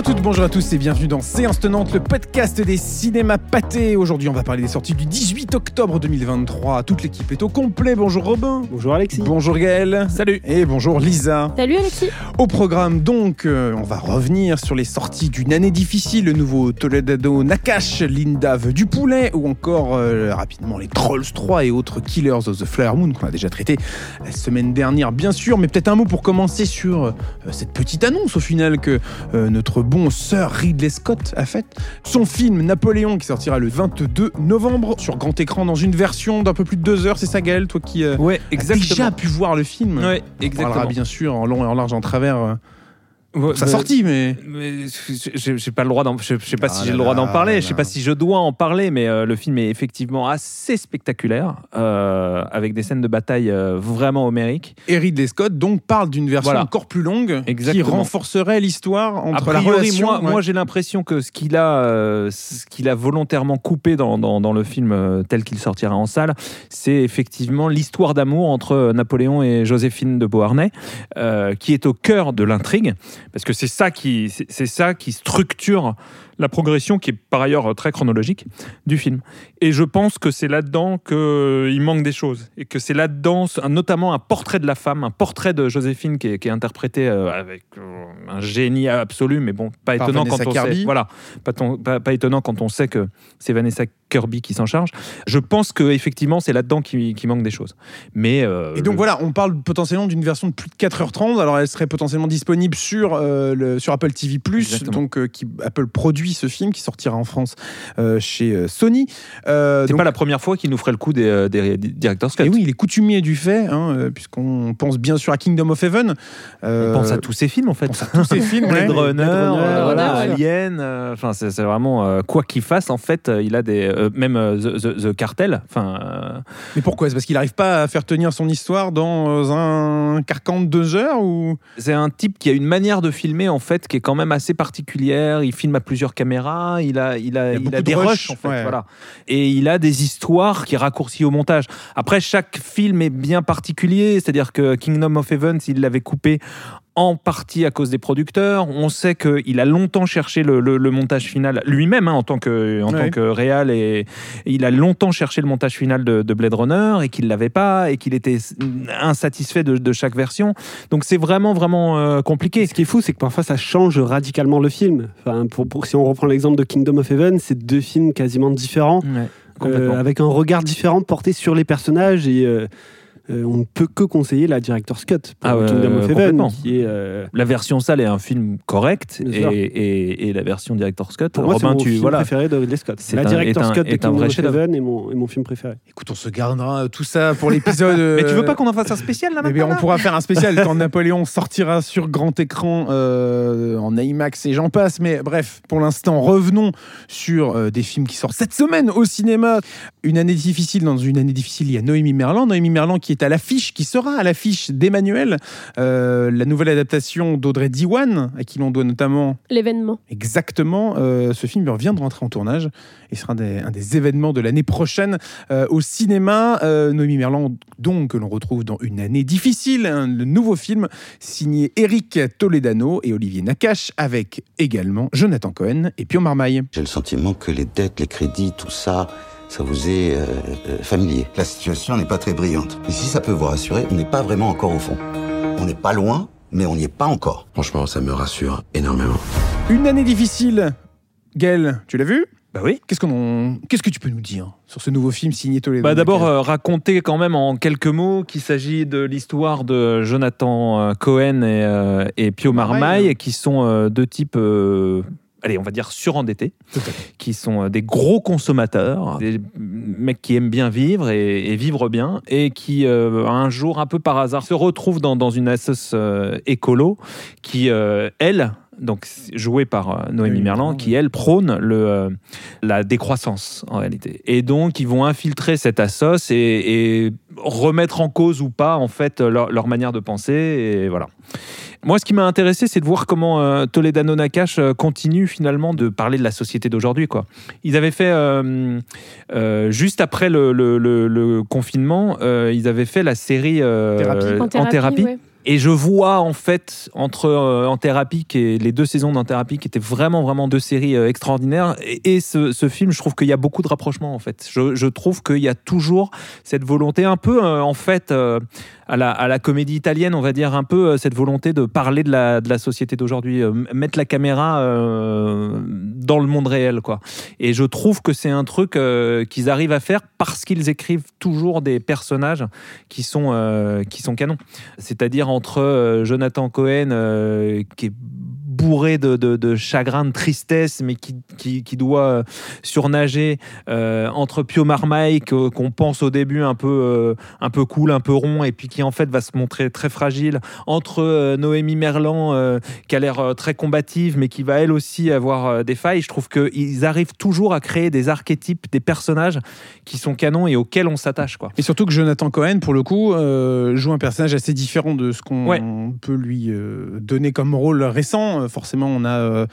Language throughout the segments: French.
à toutes, bonjour à tous et bienvenue dans Séance Tenante, le podcast des cinémas pâtés. Aujourd'hui, on va parler des sorties du 18 octobre 2023. Toute l'équipe est au complet. Bonjour Robin. Bonjour Alexis. Bonjour Gaël. Salut. Et bonjour Lisa. Salut Alexis. Au programme donc, euh, on va revenir sur les sorties d'une année difficile, le nouveau Toledano Nakash, Lindave du Poulet, ou encore euh, rapidement les Trolls 3 et autres Killers of the Flower Moon qu'on a déjà traité la semaine dernière bien sûr, mais peut-être un mot pour commencer sur euh, cette petite annonce au final que euh, notre bon Sir Ridley Scott a faite. Son film Napoléon qui sortira le 22 novembre sur grand écran dans une version d'un peu plus de deux heures, c'est ça Gaël, toi qui euh, Ouais, as déjà pu voir le film Ouais, On parlera exactement. bien sûr en long et en large en travers euh, Ouais, sa bah, sortie, mais... mais j'ai pas le droit d'en je, sais pas Ah si j'ai le droit d'en parler je sais là. pas si je dois en parler mais euh, le film est effectivement assez spectaculaire euh, avec des scènes de bataille euh, vraiment homériques Et Ridley Scott donc parle d'une version Voilà. encore plus longue qui renforcerait l'histoire entre la priori relation. moi, ouais. moi j'ai l'impression que ce qu'il a ce qu'il a volontairement coupé dans, dans, dans le film tel qu'il sortira en salle c'est effectivement l'histoire d'amour entre Napoléon et Joséphine de Beauharnais qui est au cœur de l'intrigue parce que c'est ça qui c'est ça qui structure la progression qui est par ailleurs très chronologique du film. Et je pense que c'est là-dedans qu'il manque des choses. Et que c'est là-dedans, notamment un portrait de la femme, un portrait de Joséphine qui est, qui est interprété euh, avec euh, un génie absolu, mais bon, pas Par étonnant Vanessa quand on Kirby. sait. Voilà, pas, ton- pas- pas étonnant quand on sait que c'est Vanessa Kirby qui s'en charge. Je pense que effectivement, c'est là-dedans qu'il qu'il manque des choses. Mais euh, Et donc le- voilà, on parle potentiellement d'une version de plus de 4h30. Alors elle serait potentiellement disponible sur, euh, le, sur Apple TV+, Exactement. donc euh, qui, Apple produit ce film qui sortira en France chez Sony. C'est donc- pas la première fois qu'il nous ferait le coup des, des, des directeurs Scott. Et oui, il est coutumier du fait, hein, puisqu'on pense bien sûr à Kingdom of Heaven. On pense à tous ces films en fait. pense à tous ces films. Blade Runner, Runner, voilà. Alien, enfin c'est vraiment quoi qu'il fasse en fait, il a des même euh, the, The- The Cartel, enfin euh, Mais pourquoi? C'est parce qu'il n'arrive pas à faire tenir son histoire dans un carcan de deux heures ou? C'est un type qui a une manière de filmer en fait qui est quand même assez particulière. Il filme à plusieurs caméras, il a il a Il y a il, beaucoup a de des rush, rushs en fait, ouais. voilà. Et il a des histoires qui raccourcissent au montage. Après chaque film est bien particulier, c'est-à-dire que Kingdom of Heaven, il l'avait coupé en partie à cause des producteurs. On sait qu'il a longtemps cherché le, le- le montage final lui-même hein, en tant que en tant que réal et, il a longtemps cherché le montage final de, de Blade Runner et qu'il l'avait pas et qu'il était insatisfait de, de chaque version. Donc c'est vraiment vraiment euh, compliqué. Ce qui est fou, c'est que parfois ça change radicalement le film. Enfin, pour, pour- si on reprend l'exemple de Kingdom of Heaven, c'est deux films quasiment différents, Ouais, euh, avec un regard différent porté sur les personnages et euh, euh, on ne peut que conseiller la Director's Cut pour Ah Kingdom of Heaven, complètement. qui est euh, La version salle est un film correct et, et- et la version director's cut. pour moi c'est Robin, mon tu film voilà. préféré de Ridley Scott. C'est La un- Director's est un- Cut de est un Kingdom vrai of. Heaven est mon, est mon film préféré. Écoute, on se gardera tout ça pour l'épisode. Mais tu veux euh, pas qu'on en fasse un spécial là Eh bien, maintenant on pourra faire un spécial quand Napoléon sortira sur grand écran euh, en IMAX et j'en passe. Mais bref, pour l'instant, revenons sur euh, des films qui sortent cette semaine au cinéma. Une année difficile. Dans une année difficile, il y a Noémie Merlan. Noémie Merlan qui est à l'affiche, qui sera à l'affiche d'Emmanuel, euh, la nouvelle adaptation d'Audrey Diwan, à qui l'on doit notamment L'événement. Exactement. euh, ce film vient de rentrer en tournage et sera un des, un des événements de l'année prochaine euh, au cinéma. Euh, Noémie Merlan, donc, que l'on retrouve dans Une année difficile, hein, le nouveau film signé Eric Toledano et Olivier Nakache, avec également Jonathan Cohen et Pio Marmaille. J'ai le sentiment que les dettes, les crédits, tout ça, ça vous est euh, euh, familier. La situation n'est pas très brillante. Et si ça peut vous rassurer, On n'est pas vraiment encore au fond. on n'est pas loin, mais on n'y est pas encore. Franchement, ça me rassure énormément. Une année difficile. Gaël, tu l'as vu? Bah oui. Qu'est-ce qu'on, qu'est-ce que tu peux nous dire sur ce nouveau film signé Toledano Bah D'abord, euh, raconter quand même en quelques mots qu'il s'agit de l'histoire de Jonathan Cohen et, euh, et Pio Marmaille. Marmaille, qui sont euh, deux types, euh, allez, on va dire surendettés, qui sont euh, des gros consommateurs, des mecs qui aiment bien vivre et, et vivre bien, et qui, euh, un jour, un peu par hasard, se retrouvent dans, dans une assoce euh, écolo qui, euh, elle, donc jouée par euh, Noémie Merlan, qui elle prône le, euh, la décroissance en réalité. Et donc ils vont infiltrer cette assoce et, et remettre en cause ou pas en fait leur, leur manière de penser et voilà. Moi, ce qui m'a intéressé, c'est de voir comment euh, Toledano Nakash euh, continue finalement de parler de la société d'aujourd'hui. Quoi. Ils avaient fait, euh, euh, juste après le, le- le- le confinement, euh, ils avaient fait la série euh, Thérapie. En thérapie, ouais. Et je vois en fait entre euh, en thérapie et les deux saisons d'en thérapie qui étaient vraiment vraiment deux séries euh, extraordinaires et, ce, film je trouve qu'il y a beaucoup de rapprochements en fait. Je, je trouve qu'il y a toujours cette volonté un peu euh, en fait euh, à, la, comédie italienne on va dire un peu euh, cette volonté de parler de la, société d'aujourd'hui, euh, mettre la caméra euh, dans le monde réel quoi. Et je trouve que c'est un truc qu'ils arrivent à faire parce qu'ils écrivent toujours des personnages qui sont qui sont canons. C'est-à-dire entre Jonathan Cohen, qui est bourré de, de- de chagrin, de tristesse, mais qui, qui- qui doit euh, surnager, euh, entre Pio Marmaille, qu'on pense au début un peu, euh, un peu cool, un peu rond, et puis qui en fait va se montrer très fragile, entre euh, Noémie Merlan, qui a l'air très combative, mais qui va elle aussi avoir des failles. Je trouve qu'ils arrivent toujours à créer des archétypes, des personnages qui sont canons et auxquels on s'attache. quoi. Et surtout que Jonathan Cohen, pour le coup, joue un personnage assez différent de ce qu'on Ouais. peut lui donner comme rôle récent. Forcément, on a euh,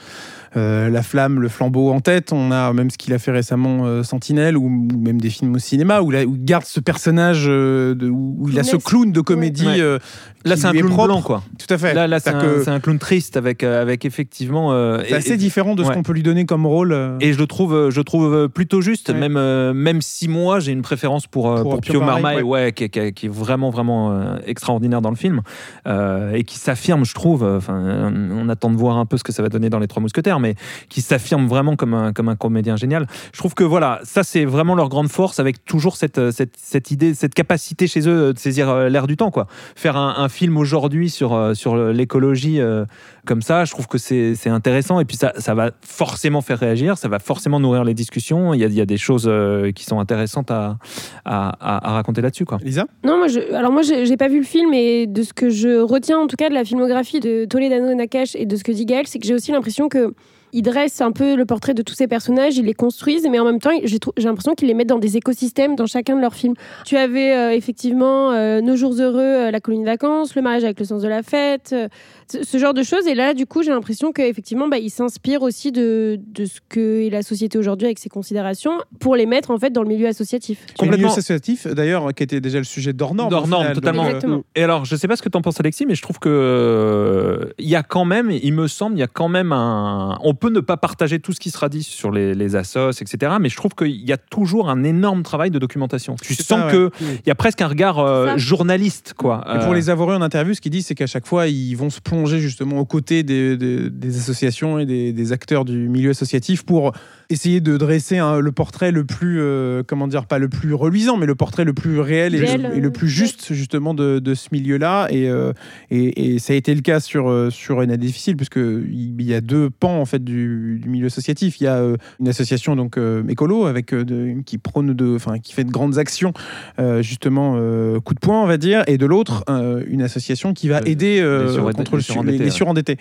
euh, La Flamme, Le Flambeau en tête. On a même ce qu'il a fait récemment, euh, Sentinelle, ou, ou même des films au cinéma, où, là, où il garde ce personnage, euh, de- où, il a ce clown de comédie. Ouais. euh, Là, c'est un clown propre. blanc, quoi. Tout à fait. Là, là c'est un, que clown triste avec, avec effectivement. euh, c'est assez et- différent de ce qu'on peut lui donner comme rôle. euh. Et je le trouve, je le trouve plutôt juste, Ouais. même, euh, même si moi j'ai une préférence pour, Pour pour, Pio Pio Marmaille, ouais. qui, est- qui est- qui est vraiment, vraiment euh, extraordinaire dans le film, euh, et qui s'affirme, je trouve, enfin, euh, on attend de voir un peu ce que ça va donner dans Les Trois Mousquetaires, mais qui s'affirme vraiment comme un, comme un comédien génial. Je trouve que voilà, ça c'est vraiment leur grande force, avec toujours cette, euh, cette, idée, cette capacité chez eux de saisir euh, l'air du temps, quoi. Faire un, film aujourd'hui sur, euh, sur l'écologie euh, comme ça, je trouve que c'est c'est intéressant et puis ça, ça va forcément faire réagir, ça va forcément nourrir les discussions. Il y a, il y a des choses euh, qui sont intéressantes à, à, à- à raconter là-dessus. quoi. Lisa Non, moi, je, alors moi, j'ai j'ai pas vu le film et de ce que je retiens en tout cas de la filmographie de Toledano Nakash et de ce que dit Gaël, c'est que j'ai aussi l'impression que ils dressent un peu le portrait de tous ces personnages, ils les construisent, mais en même temps, j'ai l'impression qu'ils les mettent dans des écosystèmes dans chacun de leurs films. Tu avais euh, effectivement euh, Nos jours heureux, euh, La colonie de vacances, Le mariage avec le sens de la fête, euh, ce, genre de choses. Et là, du coup, j'ai l'impression qu'effectivement, bah, ils s'inspirent aussi de, de ce que est la société aujourd'hui avec ses considérations pour les mettre en fait dans le milieu associatif. Complètement. associatif, d'ailleurs, qui était déjà le sujet Norme, final. totalement. Euh, Exactement. Et alors, je sais pas ce que tu en penses, Alexis, mais je trouve que euh, il y a quand même, il me semble, il y a quand même un. On peut ne pas partager tout ce qui sera dit sur les, les assos, etc. Mais je trouve qu'il y a toujours un énorme travail de documentation. Tu sens ça, ouais. que il y a presque un regard euh, journaliste, quoi. Et pour Euh, les avoir eu en interview, ce qu'ils disent, c'est qu'à chaque fois, ils vont se plonger justement aux côtés des, des- des associations et des, des acteurs du milieu associatif pour essayer de dresser un- le portrait le plus, euh, comment dire, pas le plus reluisant, mais le portrait le plus réel et, Réel, le, et le plus juste justement de, de ce milieu-là. Et, euh, et, et ça a été le cas sur, euh, sur une année difficile, puisque il y a deux pans en fait du, du milieu associatif. Il y a une association donc euh, écolo avec de- qui prône de, enfin qui fait de grandes actions euh, justement euh, coup de poing on va dire, et de l'autre euh, une association qui va Euh, aider euh, contre le surendettés, les, surendettés.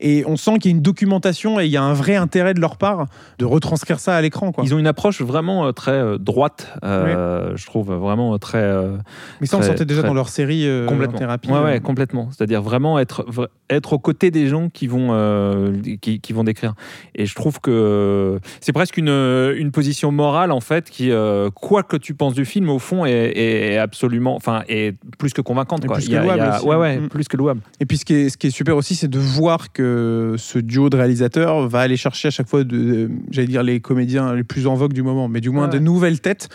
Et on sent qu'il y a une documentation et il y a un vrai intérêt de leur part de retranscrire ça à l'écran. Ils ont une approche vraiment euh, très euh, droite, euh, je trouve vraiment très. Mais ça, on très- sentait déjà très- dans leur série euh, en complètement. thérapie. Ouais, ouais, complètement. C'est-à-dire vraiment être, être aux côtés des gens qui vont, euh, qui, qui vont décrire. Et je trouve que c'est presque une, une position morale, en fait, qui, quoi que tu penses du film, au fond, est, est absolument, enfin, est plus que convaincante. Quoi. plus que a- louable ouais, ouais, Mm. plus que louable. Et puis ce qui est, ce qui est super aussi, c'est de voir que ce duo de réalisateurs va aller chercher à chaque fois, de, de- j'allais dire, les comédiens les plus en vogue du moment, mais du moins Ouais. de nouvelles têtes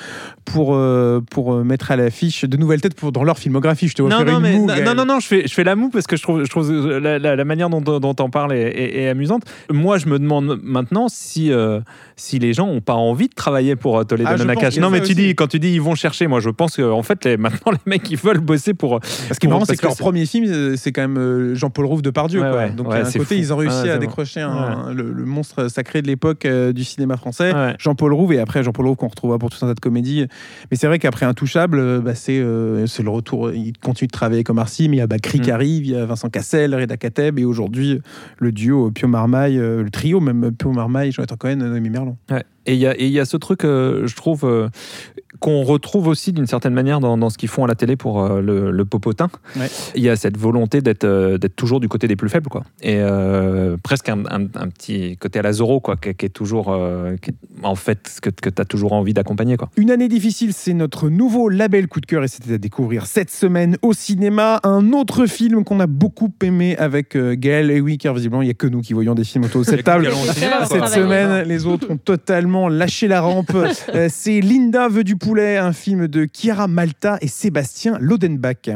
pour, euh, pour euh, mettre à l'affiche, de nouvelles têtes pour, dans leur filmographie. Je te Non, referai non, une mais, moue, non, non, non, non, je fais, je fais la moue parce que je trouve, je trouve la, la- la manière dont, dont on parle est, est- est amusante. Moi, je me demande maintenant si, euh, si les gens n'ont pas envie de travailler pour euh, Toledo Ah, Nakash. Non, mais tu aussi. dis, quand tu dis ils vont chercher, moi je pense que en fait, les, maintenant, les mecs, ils veulent bosser pour. Ce qui est marrant, Parce c'est que, leur premier film, euh, c'est quand même euh, Jean-Paul Rouve de Pardieu. Ouais, quoi. ouais. Donc, y a un côté, fou. ils ont réussi à décrocher un- le, le monstre sacré de l'époque euh, du cinéma français. Jean-Paul Rouve et après Jean-Paul Rouve qu'on retrouvera pour tout un tas de comédies. Mais c'est vrai qu'après Intouchable, euh, bah, c'est euh, le retour. Il continue de travailler comme Arcy, mais il y a Bakri qui Mm. arrive, il y a Vincent Cassel, Reda Kateb, et aujourd'hui le duo Pio Marmaille, euh, le trio même Pio Marmaille, Jonathan Cohen, Noémie Merlan. Et il y, a- et il y a ce truc, euh, je trouve, euh, qu'on retrouve aussi d'une certaine manière dans, dans ce qu'ils font à la télé pour euh, le, le popotin. Ouais. Il y a cette volonté d'être euh, d'être toujours du côté des plus faibles, quoi. Et euh, presque un, un- un petit côté à la Zorro, quoi, qui, qui est toujours, euh, qui est, en fait, ce que, que tu as toujours envie d'accompagner, quoi. Une année difficile, c'est notre nouveau label coup de cœur et c'était à découvrir cette semaine au cinéma. Un autre film qu'on a beaucoup aimé avec euh, Gaël. Et oui, car visiblement, il n'y a que nous qui voyons des films autour de cette table. Cette semaine, les autres ont totalement lâché la rampe. Euh, c'est Linda veut du poulet, un film de Chiara Malta et Sébastien Lodenbach.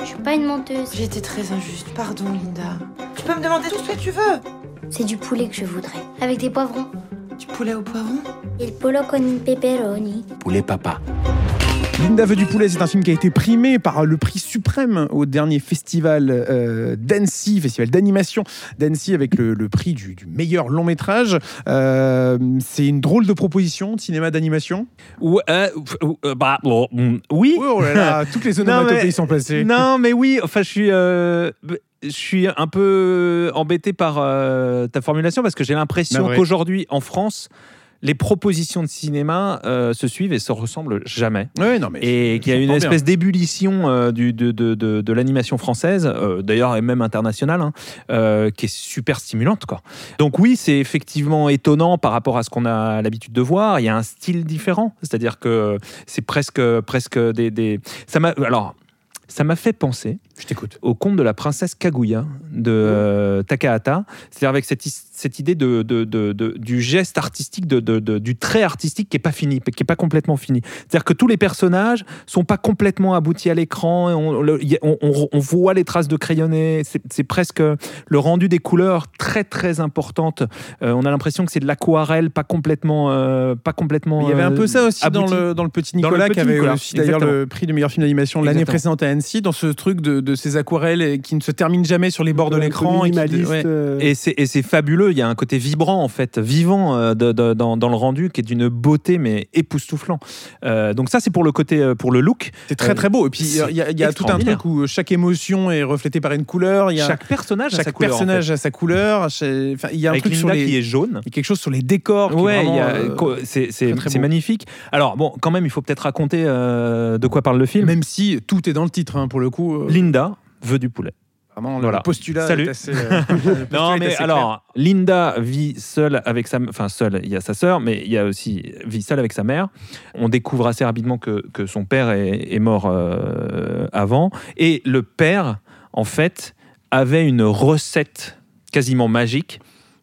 Je suis pas une menteuse. J'ai été très injuste. Pardon, Linda. Tu peux me demander tout ce que tu veux. C'est du poulet que je voudrais. Avec des poivrons. Du poulet au poivron? Il pollo con pepperoni. Poulet papa. Linda veut du poulet, c'est un film qui a été primé par le prix suprême au dernier festival euh, d'Annecy, festival d'animation d'Annecy avec le, le prix du, du meilleur long métrage. Euh, c'est une drôle de proposition de cinéma d'animation? Ou, euh, bah, oui. Oh là là, toutes les onomatopées mais- sont placées. Non, mais oui, enfin, je suis, euh, je suis un peu embêté par euh, ta formulation parce que j'ai l'impression Navré. qu'aujourd'hui, en France, les propositions de cinéma euh, se suivent et se ressemblent jamais. Ouais, non, mais Et qu'il y a une espèce d'ébullition euh, de, de, de, de l'animation française, euh, d'ailleurs et même internationale, hein, qui est super stimulante. Quoi. Donc oui, c'est effectivement étonnant par rapport à ce qu'on a l'habitude de voir. Il y a un style différent, c'est-à-dire que c'est presque, presque des... des... Ça m'a... Alors, ça m'a fait penser Je t'écoute. au conte de la princesse Kaguya de euh, Takahata, c'est-à-dire avec cette, cette idée de, de- de- de- du geste artistique, de, de- de- du trait artistique qui est pas fini, qui est pas complètement fini. C'est-à-dire que tous les personnages sont pas complètement aboutis à l'écran, on, le- y a- on- on- on voit les traces de crayonné, c'est c'est presque le rendu des couleurs très très importante. Euh, on a l'impression que c'est de l'aquarelle, pas complètement, euh, pas complètement. Il y avait un peu ça aussi dans le, dans le Petit Dans le Nicolas, Petit qui avait Nicolas, aussi d'ailleurs exactement. le prix du meilleur film d'animation l'année précédente à Annecy, dans ce truc de, de ces aquarelles qui ne se terminent jamais sur les bords de l'écran. et ouais. euh, Et c'est, fabuleux, il y a un côté vibrant en fait, vivant euh, de- de- dans, dans le rendu qui est d'une beauté mais époustouflant. Euh, donc ça c'est pour le côté, pour le look. C'est très très beau. Et puis il y a, y a- a tout un truc où chaque émotion est reflétée par une couleur. Il y a Chaque personnage a chaque sa couleur. en personnage fait. a sa couleur. enfin, il y a un Avec truc sur les. qui est jaune. Il y a quelque chose sur les décors. Ouais, a- euh, c'est, magnifique. Alors bon, quand même, il faut peut-être raconter euh, de quoi parle le film. Même si tout est dans le titre, hein, pour le coup. euh, Linda veut du poulet. Vraiment, Voilà. postulat Salut. est assez. euh, Non, mais assez alors, Linda vit seule avec sa... Enfin, seule, il y a sa sœur, mais il y a aussi... vit seule avec sa mère. On découvre assez rapidement que, que son père est, est mort euh, avant. Et le père, en fait, avait une recette quasiment magique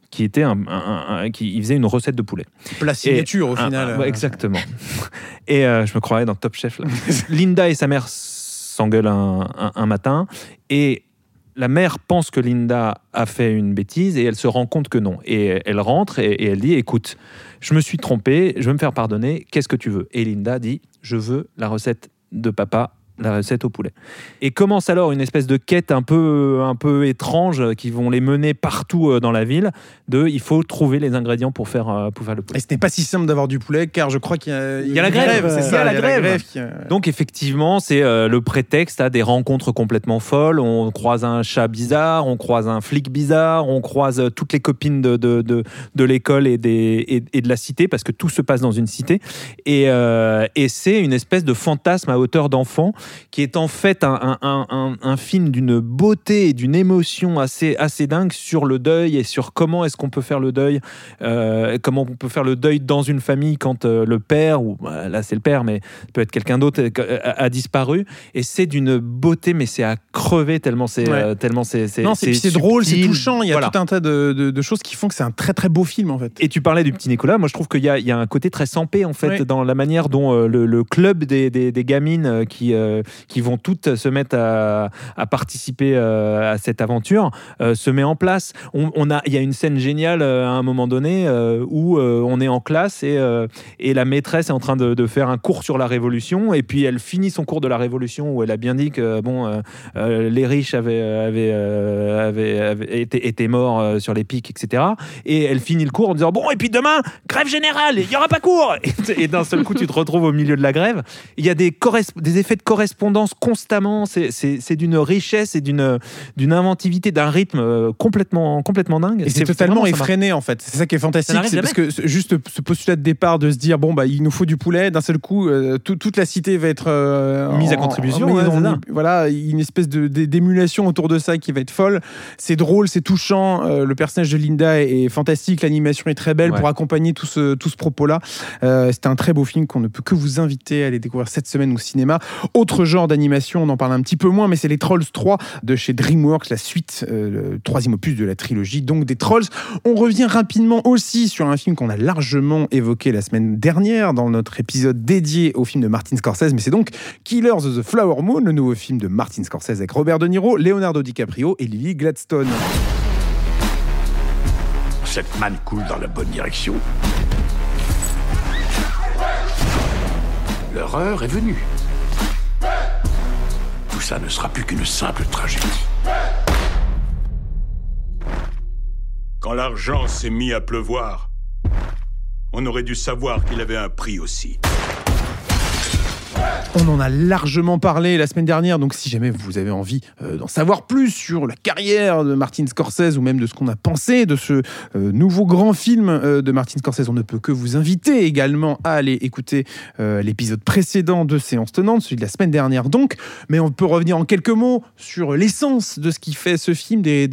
qui était un, un- un- qui il faisait une recette de poulet. Plat signature au Un- final. ouais, exactement. Et euh, je me croyais dans Top Chef. là. Linda et sa mère s'engueulent un, matin et la mère pense que Linda a fait une bêtise et elle se rend compte que non. Et elle rentre et, et elle dit écoute, je me suis trompée, je veux me faire pardonner, qu'est-ce que tu veux? Et Linda dit je veux la recette de papa la recette au poulet. Et commence alors une espèce de quête un peu, un peu étrange qui vont les mener partout euh, dans la ville de il faut trouver les ingrédients pour faire, euh, pour faire le poulet. Et ce n'est pas si simple d'avoir du poulet, car je crois qu'il y a, Il y a la grève, il y ça, a la grève. qui, Donc effectivement, c'est euh, le prétexte à des rencontres complètement folles. On croise un chat bizarre, on croise un flic bizarre, on croise toutes les copines de, de, de, de l'école et, des, et, et de la cité, parce que tout se passe dans une cité. Et, euh, et c'est une espèce de fantasme à hauteur d'enfant qui est en fait un, un, un, un- un film d'une beauté et d'une émotion assez, assez dingue sur le deuil et sur comment est-ce qu'on peut faire le deuil, euh, comment on peut faire le deuil dans une famille quand euh, le père, ou bah, là c'est le père, mais peut être quelqu'un d'autre, euh, a, a disparu. Et c'est d'une beauté, mais c'est à crever tellement c'est Ouais. euh, tellement c'est c'est Non, c'est drôle, c'est touchant. Il y a Voilà. tout un tas de, de- de choses qui font que c'est un très très beau film en fait. Et tu parlais du petit Nicolas. Moi, je trouve qu'il y, a- il y a un côté très sampé, en fait, dans la manière dont euh, le, le club des, des- des gamines euh, qui, euh, qui vont toutes se mettre à, participer euh, à cette aventure euh, se met en place. On, a, il y a une scène géniale euh, à un moment donné euh, où euh, on est en classe et, euh, et la maîtresse est en train de, faire un cours sur la Révolution. Et puis, elle finit son cours de la Révolution où elle a bien dit que bon, euh, euh, les riches avaient, avaient, euh, avaient, été, étaient morts euh, sur les pics, etc. Et elle finit le cours en disant Bon, et puis demain, grève générale, il n'y aura pas cours Et, d'un seul coup, tu te retrouves au milieu de la grève. Il y a des, des effets de correspondance constamment. C'est- C'est c'est d'une richesse et d'une d'une inventivité, d'un rythme euh, complètement, complètement dingue. Et c'est totalement effréné en fait. C'est ça qui est fantastique. C'est parce que juste ce postulat de départ de se dire bon bah il nous faut du poulet. D'un seul coup, euh, tout- toute la cité va être euh, Mise à en- contribution, ouais, en- voilà, une espèce d'émulation autour de ça qui va être folle. C'est drôle, c'est touchant. euh, le personnage de Linda est, est fantastique. L'animation est très belle Ouais. pour accompagner tout ce tout ce propos-là. Euh, c'est un très beau film qu'on ne peut que vous inviter à aller découvrir cette semaine au cinéma. Autre genre d'animation, on en parle un petit peu moins, mais c'est les Trolls 3 de chez DreamWorks, la suite, euh, le troisième opus de la trilogie, donc des Trolls. On revient rapidement aussi sur un film qu'on a largement évoqué la semaine dernière dans notre épisode dédié au film de Martin Scorsese, mais c'est donc Killers of the Flower Moon, le nouveau film de Martin Scorsese avec Robert De Niro, Leonardo DiCaprio et Lily Gladstone. Cette manne coule dans la bonne direction. L'horreur est venue. Ça ne sera plus qu'une simple tragédie. Quand l'argent s'est mis à pleuvoir, on aurait dû savoir qu'il avait un prix aussi. On en a largement parlé la semaine dernière, donc si jamais vous avez envie euh, d'en savoir plus sur la carrière de Martin Scorsese ou même de ce qu'on a pensé de ce euh, nouveau grand film euh, de Martin Scorsese, on ne peut que vous inviter également à aller écouter l'épisode précédent de Séance Tenante, celui de la semaine dernière donc, mais on peut revenir en quelques mots sur l'essence de ce qui fait ce film, des,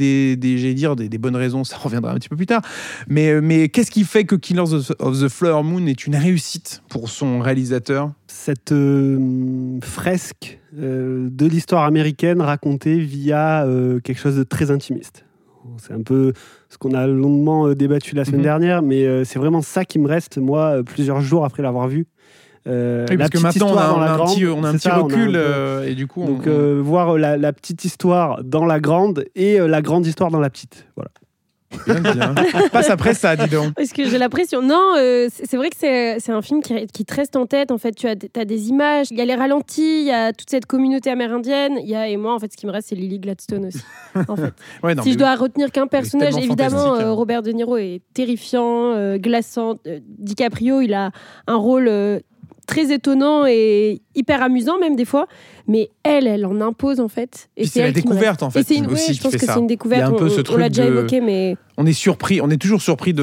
dire, bonnes raisons, ça reviendra un petit peu plus tard, mais, mais qu'est-ce qui fait que Killers of the Flower Moon est une réussite pour son réalisateur? Cette euh, fresque euh, de l'histoire américaine racontée via euh, quelque chose de très intimiste. C'est un peu ce qu'on a longuement débattu la semaine Mhm. dernière, mais c'est vraiment ça qui me reste, moi, plusieurs jours après l'avoir vu. Euh, Oui, parce que maintenant on a, on un grande, petit, on a un petit ça, on a un recul peu- et du coup Donc on- euh, voir la, la petite histoire dans la grande et la grande histoire dans la petite. Voilà. Bien. Passe après ça, dis donc. Parce que j'ai l'impression. Non, euh, c'est vrai que c'est un film qui, qui te reste en tête. En fait, tu as, des- images, il y a les ralentis, il y a toute cette communauté amérindienne. Il y a, et moi, en fait, ce qui me reste, c'est Lily Gladstone aussi. En fait. Ouais, non, si je dois retenir qu'un personnage, évidemment, hein. euh, Robert De Niro est terrifiant, euh, glaçant. DiCaprio, il a un rôle très étonnant et hyper amusant, même des fois. Mais elle, elle en impose, en fait. Et c'est la découverte, en fait, une- aussi, ouais, je pense fait que c'est une Il y découverte. a un peu on- ce on, truc l'a déjà de- évoqué, mais on est surpris, on est toujours surpris de,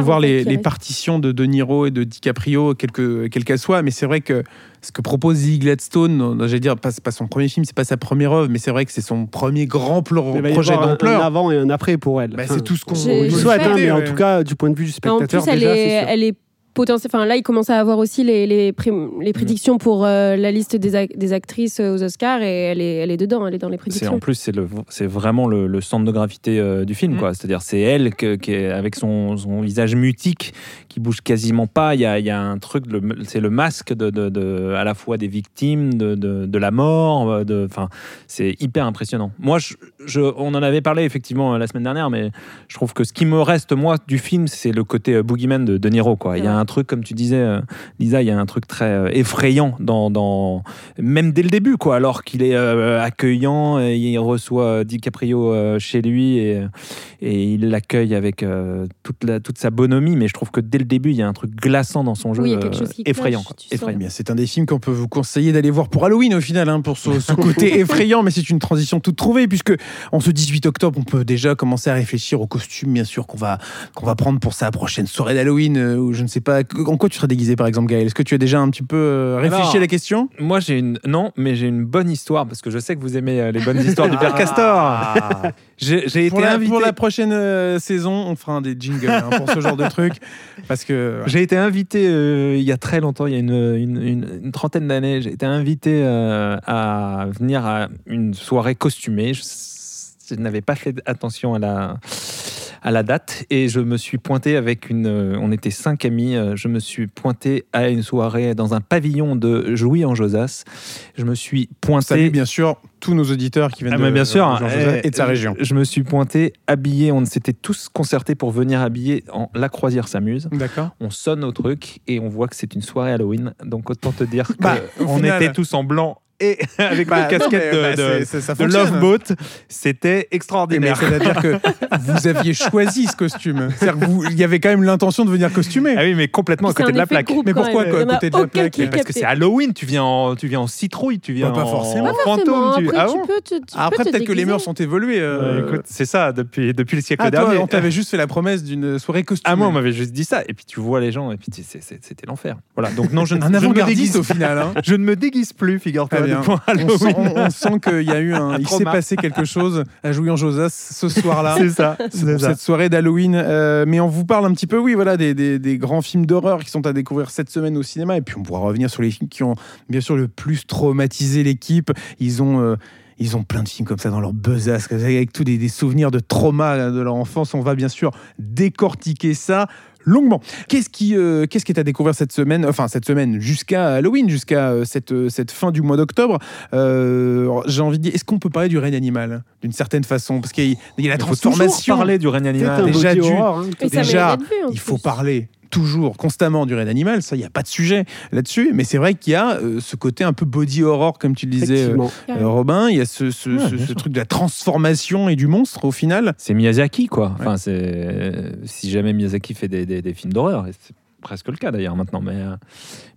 voir en fait, les, partitions de De Niro et de DiCaprio, quelles que- quelles qu'elles soient. Mais c'est vrai que ce que propose Lily Gladstone, j'allais dire, pas, c'est pas son premier film, c'est pas sa première œuvre, mais c'est vrai que c'est son premier grand plan- Il va y projet avoir un, un d'ampleur. avant et un après pour elle. Bah, Enfin, c'est tout ce qu'on on souhaite, hein, mais en tout cas, du point de vue du en spectateur, plus, elle déjà, est, elle est Enfin, là, il commence à avoir aussi les, les, pré- les prédictions pour euh, la liste des, ac- des actrices euh, aux Oscars et elle est, elle est dedans, elle est dans les prédictions. en plus c'est le c'est vraiment le, le centre de gravité euh, du film Mm. quoi. C'est-à-dire c'est elle que- qui est avec son, son visage mutique qui bouge quasiment pas. Il y a, il y a un truc c'est le masque de, de- de- à la fois des victimes de, de, de la mort. enfin c'est hyper impressionnant. Moi je, je- on en avait parlé effectivement la semaine dernière, mais je trouve que ce qui me reste moi du film c'est le côté boogeyman de De Niro quoi. Il y a un truc comme tu disais euh, Lisa, il y a un truc très euh, effrayant dans, dans même dès le début quoi. Alors qu'il est euh, accueillant, et il reçoit euh, DiCaprio euh, chez lui et, et il l'accueille avec euh, toute, la, toute sa bonhomie. Mais je trouve que dès le début, il y a un truc glaçant dans son jeu, Oui, il y a quelque chose qui effrayant. c'est un des films qu'on peut vous conseiller d'aller voir pour Halloween au final, hein, pour ce, ce côté effrayant, mais c'est une transition toute trouvée, puisque en ce 18 octobre, on peut déjà commencer à réfléchir au costume, bien sûr, qu'on va, qu'on va prendre pour sa prochaine soirée d'Halloween, euh, ou je ne sais pas. En quoi tu seras déguisé, par exemple, Gaël? Est-ce que tu as déjà un petit peu euh, réfléchi Alors, à la question? Moi, j'ai une non, mais j'ai une bonne histoire parce que je sais que vous aimez euh, les bonnes histoires du père Castor. J'ai j'ai pour été la, invité. pour la prochaine euh, saison, on fera un des jingles hein, pour ce genre de truc, parce que J'ai été invité euh, il y a très longtemps, il y a une, une- une- une trentaine d'années, j'ai été invité euh, à venir à une soirée costumée. Je, je n'avais pas fait attention à la, à la date et je me suis pointé avec une. euh, On était cinq amis, euh, je me suis pointé à une soirée dans un pavillon de Jouy en Josas. Je me suis pointé. salut bien sûr tous nos auditeurs qui viennent Ah, de, bien sûr, de Jean Joseph eh, et de sa région. Je, me suis pointé habillé. On s'était tous concertés pour venir habiller en La Croisière s'amuse. D'accord. On sonne au truc et on voit que c'est une soirée Halloween. Donc autant te dire Bah, qu'on final- était tous en blanc et avec Bah, casquette mais, de, bah, de- c'est- ça de fonctionne. Love Boat. C'était extraordinaire. c'est-à-dire que vous aviez choisi ce costume. Il y avait quand même l'intention de venir costumé. Ah oui, mais complètement à côté de la plaque. groupe Mais pourquoi, à côté de la plaque Parce que c'est Halloween, tu viens en, tu viens en citrouille, tu viens Bah, pas en, forcément. en Pas fantôme. Après, tu- tu, Ah bon peux te, tu Après, peux te peut-être que les mœurs ont évolué. euh. C'est ça depuis, depuis le siècle ah, toi, dernier. on t'avait juste fait la promesse d'une soirée costumée. Ah moi on m'avait juste dit ça et puis tu vois les gens et puis c'était l'enfer. Voilà donc non je ne, me déguise au final. hein. je ne me déguise plus figure-toi Pour On Halloween. sent, on- on sent qu'il y a eu un, il s'est passé quelque chose à Jouy en Josas ce soir-là. c'est ça, cette soirée d'Halloween. Euh, mais on vous parle un petit peu, oui, voilà, des, des- des grands films d'horreur qui sont à découvrir cette semaine au cinéma. Et puis on pourra revenir sur les films qui ont bien sûr le plus traumatisé l'équipe. Ils ont. euh, ils ont plein de films comme ça dans leur besace, avec tous des, des souvenirs de trauma de leur enfance. On va bien sûr décortiquer ça longuement. Qu'est-ce qui, euh, qu'est-ce qui est à découvrir cette semaine Enfin, cette semaine jusqu'à Halloween, jusqu'à euh, cette, euh, cette fin du mois d'octobre. Euh, J'ai envie de dire, est-ce qu'on peut parler du règne animal d'une certaine façon? Parce qu'il y a- il y a la Il faut toujours transformation. parler du règne animal. déjà hein. Déjà, en il faut plus. parler toujours, constamment du règne animal, ça, il n'y a pas de sujet là-dessus, mais c'est vrai qu'il y a euh, ce côté un peu body horror, comme tu le disais, euh, euh, Robin, il y a ce, ce- Ouais, ce- bien ce sûr. truc de la transformation et du monstre au final. C'est Miyazaki quoi. Enfin c'est si jamais Miyazaki fait des, des- des films d'horreur et c'est presque le cas d'ailleurs maintenant mais euh,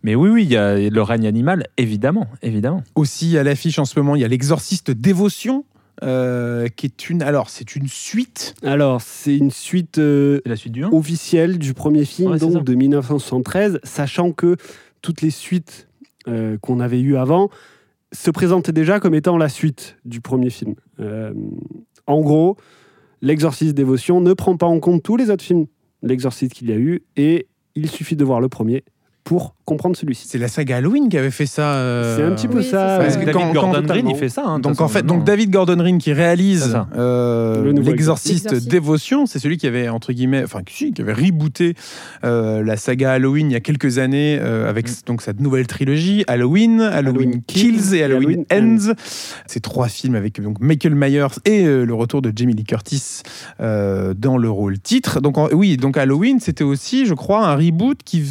mais oui oui il y a le règne animal évidemment évidemment. Aussi à l'affiche en ce moment, il y a l'exorciste dévotion. Euh, qui est une alors c'est une suite Alors, c'est une suite euh, la suite du 1 officielle du premier film, Ouais, donc de 1973, sachant que toutes les suites euh, qu'on avait eues avant se présentaient déjà comme étant la suite du premier film. En gros, l'exorciste dévotion ne prend pas en compte tous les autres films l'exorciste qu'il y a eu, et il suffit de voir le premier pour comprendre celui-ci. c'est la saga Halloween qui avait fait ça euh, C'est un petit peu Oui, ça. Parce que David quand- Gordon Green il fait ça. hein, Donc en fait, donc. David Gordon Green qui réalise euh, Le l'exorciste Exorciste. Dévotion, c'est celui qui avait entre guillemets, enfin qui, avait rebooté euh, la saga Halloween il y a quelques années euh, avec Mm. donc cette nouvelle trilogie Halloween, Halloween, Halloween Kills et et Halloween Halloween Ends. Ces trois films avec donc Michael Myers et euh, le retour de Jamie Lee Curtis euh, dans le rôle titre. Donc en- oui, donc Halloween, c'était aussi, je crois, un reboot qui,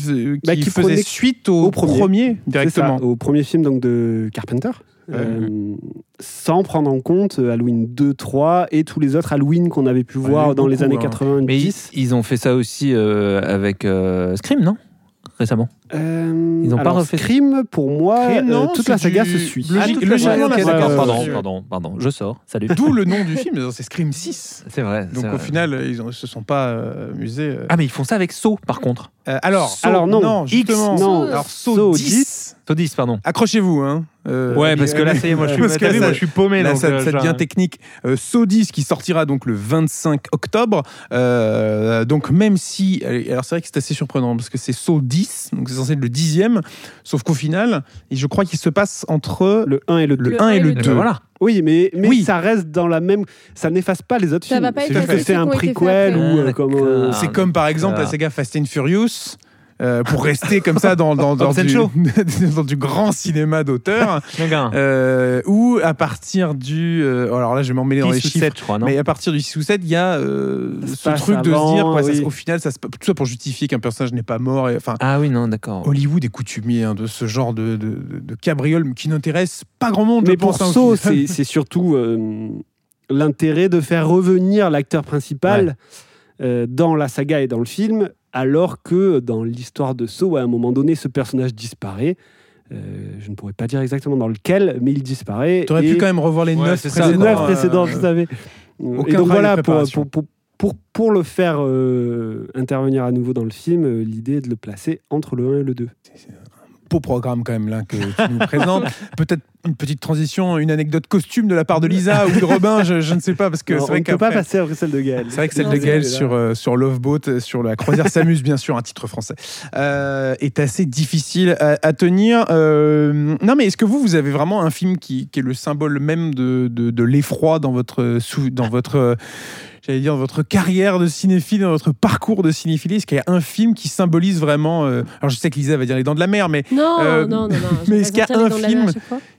Bah, qui faisait prenait suite au, au premier. directement. ça, au premier film donc, de Carpenter. euh, sans prendre en compte euh, Halloween 2, 3 et tous les autres Halloween qu'on avait pu Ouais, voir dans les années hein. 90. Mais ils, ils ont fait ça aussi euh, avec euh, Scream non? Récemment. Euh, Ils ont pas refait- Scream, pour moi, Scream, euh, non, toute c'est la saga du- se suit. logique- Ah, toute la logiquement, saga, la ok, saga, d'accord, ouais, pardon, pardon, pardon, je sors. Salut. D'où le nom du film, c'est Scream 6. C'est vrai. Donc au vrai. final, ils ne se sont pas euh, amusés. euh. Ah mais ils font ça avec Saw par contre. Euh, alors, Saw, alors non. justement. X, non. Alors Saw Saw 10. Saw 10 pardon. Accrochez-vous, hein. Euh, ouais parce que là ça y est moi je suis, Parce que t'as vu, là, moi, je suis paumé Là, donc, ça, euh, ça devient technique. Euh, Saw 10 qui sortira donc le 25 octobre. Euh, donc même si, alors c'est vrai que c'est assez surprenant parce que c'est Saw 10, donc c'est censé être le dixième, sauf qu'au final, je crois qu'il se passe entre Le 1 et le 2. le 1 et le Eh ben 2. voilà. Oui, mais, mais Oui. ça reste dans la même. Ça n'efface pas les autres Ça films. va pas C'est un prequel ou euh, Ah, euh, C'est comme par exemple la d'accord. saga Fast and Furious. Euh, pour rester comme ça dans, dans, du, Shaw. dans du grand cinéma d'auteur, euh, où à partir du... euh, alors là, je vais m'emmêler dans les 10 ou chiffres. 7 je crois non. Mais à partir du 6 ou 7, il y a euh, Ça ce passe truc de se dire, quoi, ça oui. au final, ça se, tout ça pour justifier qu'un personnage n'est pas mort. Et, enfin, Ah oui non d'accord. Hollywood est coutumier hein, de ce genre de, de, cabriole qui n'intéresse pas grand monde. Mais je pour hein, final. c'est c'est surtout euh, l'intérêt de faire revenir l'acteur principal euh, dans la saga et dans le film, alors que dans l'histoire de Saw, à un moment donné, ce personnage disparaît. Euh, je ne pourrais pas dire exactement dans lequel, mais il disparaît. T'aurais et pu quand même revoir les Ouais, neuf neuf précédents, précédents, euh, je savais. aucun Et donc voilà, pour, pour, pour, pour le faire euh, intervenir à nouveau dans le film, euh, l'idée est de le placer entre le 1 et le 2. Beau programme quand même là que tu nous présentes. Peut-être une petite transition, une anecdote costume de la part de Lisa ou de Robin, je, je ne sais pas parce que c'est vrai ne peut pas passer après celle de Gaël. C'est vrai que celle Non, de Gaël sur, euh, sur Love Boat, euh, sur la croisière s'amuse bien sûr, un titre français, euh, est assez difficile à, à tenir. Euh, non mais est-ce que vous, vous avez vraiment un film qui, qui est le symbole même de, de, de l'effroi dans votre, sou- dans votre j'allais dire, dans votre carrière de cinéphile, dans votre parcours de cinéphile Est-ce qu'il y a un film qui symbolise vraiment... euh, alors je sais que Lisa va dire Les Dents de la Mer, mais Non, Euh, non, non, non. mais est-ce qu'il y a un film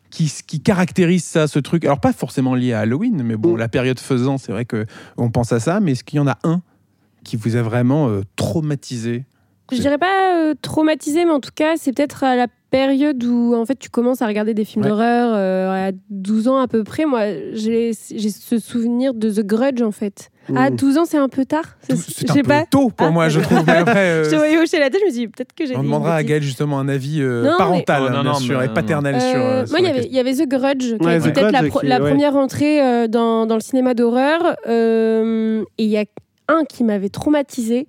qui, qui caractérise ça, ce truc? Alors pas forcément lié à Halloween, mais bon, Mm. la période faisant, c'est vrai que on pense à ça, mais est-ce qu'il y en a un qui vous a vraiment euh, traumatisé? Je dirais pas euh, traumatisé, mais en tout cas, c'est peut-être à la période où en fait tu commences à regarder des films Ouais. d'horreur euh, à 12 ans à peu près. Moi, j'ai ce souvenir de The Grudge en fait. À Mm. 12 ans, c'est un peu tard. C'est- un peu pas. tôt pour Ah. moi, je trouve. Mais après, euh, Je te voyais hocher la tête, je me suis dit peut-être que j'ai. on demandera à. Gaël justement un avis euh, Non, mais- parental, Oh, non, bien non, sûr, mais et paternel Euh, sur. euh, moi, il y avait- il y avait The Grudge, qui Ouais, peut-être la, Grudge pro- qui- la ouais. première entrée euh, dans, dans le cinéma d'horreur. Euh, et il y a un qui m'avait traumatisé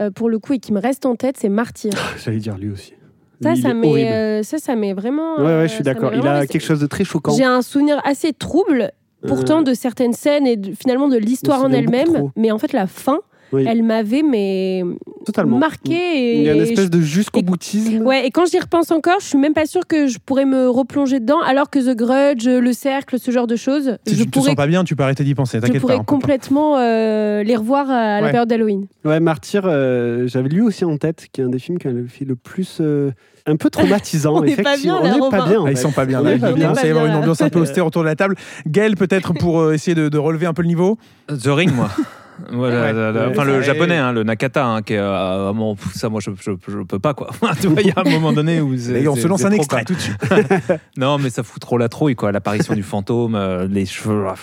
euh, pour le coup et qui me reste en tête, c'est Martyr. J'allais dire lui aussi. Ça, Lui, ça est m'est, euh, ça, ça m'est vraiment. Ouais, euh, ouais, je suis m'est d'accord. Il a quelque chose de très choquant. J'ai un souvenir assez trouble, pourtant, Euh, de certaines scènes et de- finalement de l'histoire en elle-même. Mais en fait, la fin, Oui. elle m'avait mais totalement. marqué. Et, Il y a une espèce je- de jusqu'au boutisme. Ouais, et quand j'y repense encore, je suis même pas sûre que je pourrais me replonger dedans, alors que The Grudge, Le Cercle, ce genre de choses, Si je tu te pourrais, sens pas bien, tu peux arrêter d'y penser. je T'inquiète pourrais pas. peut pas. complètement euh, les revoir à la période d'Halloween. Ouais, Martyr, euh, j'avais lui aussi en tête, qui est un des films qui a le fait le plus. euh, un peu traumatisant, On est pas effectivement. bien, là, on n'est pas bien. en Ah, ils sont pas bien On là. pas bien. avoir une ambiance un peu austère autour de la table. Gaël, peut-être pour essayer de, de relever un peu le niveau. The Ring, moi. Voilà, Ouais. la- la- Ouais, enfin, le et- japonais, hein, le Nakata, hein, qui est euh, ça, moi, je, je, je peux pas, quoi. tu vois, il y a un moment donné où. gars, on se lance un extrait tout de suite. Non, mais ça fout trop la trouille, quoi. L'apparition du fantôme, euh, les cheveux, ah,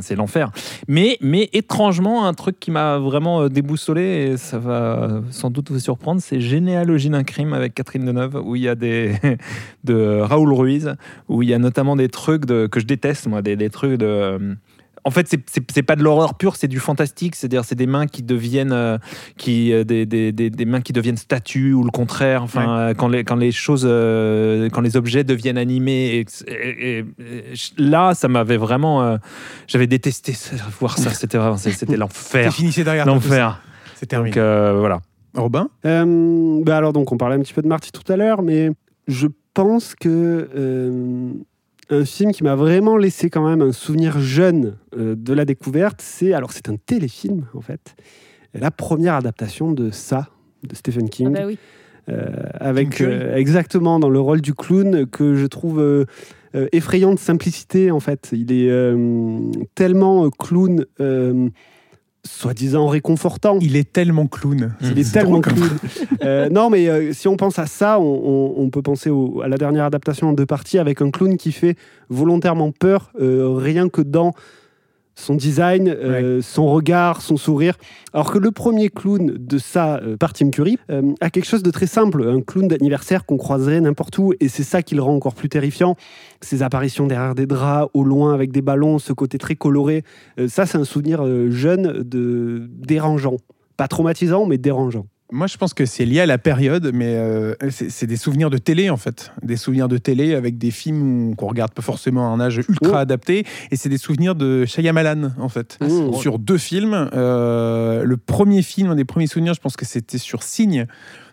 c'est l'enfer. Mais, mais étrangement, un truc qui m'a vraiment euh, déboussolé, et ça va sans doute vous surprendre, c'est Généalogie d'un crime avec Catherine Deneuve, où il y a des. de Raoul Ruiz, où il y a notamment des trucs de, que je déteste, moi, des, des trucs de. En fait, c'est- pas de l'horreur pure, c'est du fantastique. C'est-à-dire, c'est des mains qui deviennent, euh, qui, euh, des, des, des, des mains qui deviennent statues ou le contraire. Enfin, euh, quand les quand les choses, euh, quand les objets deviennent animés. Et, et- et- et là, ça m'avait vraiment, euh, j'avais détesté voir ça. C'était vraiment, c'est- c'était l'enfer, finissez derrière. l'enfer. C'est terminé. Donc euh, voilà. Robin Euh, bah alors donc on parlait un petit peu de Marty tout à l'heure, mais je pense que euh, un film qui m'a vraiment laissé quand même un souvenir jeune euh, de la découverte, c'est alors c'est un téléfilm en fait, la première adaptation de ça de Stephen King. Ah bah oui. Euh, avec euh, exactement dans le rôle du clown que je trouve effrayant de simplicité en fait. Il est tellement clown, soi-disant réconfortant. Il est tellement clown. Il est tellement cool. Euh, non, mais euh, si on pense à ça, on, on- on peut penser au- à la dernière adaptation en deux parties avec un clown qui fait volontairement peur, euh, rien que dans son design, euh, son regard, son sourire. Alors que le premier clown de ça, euh, par Tim Curry, euh, a quelque chose de très simple, un clown d'anniversaire qu'on croiserait n'importe où, et c'est ça qui le rend encore plus terrifiant. Ces apparitions derrière des draps, au loin avec des ballons, ce côté très coloré. Euh, ça, c'est un souvenir jeune de dérangeant. Pas traumatisant, mais dérangeant. Moi, je pense que c'est lié à la période, mais euh, c'est des souvenirs de télé, en fait. Des souvenirs de télé avec des films qu'on regarde pas forcément à un âge ultra Ouais. adapté. Et c'est des souvenirs de Shyamalan, en fait. Ah, sur deux films. Euh, le premier film, un des premiers souvenirs, je pense que c'était sur Signe,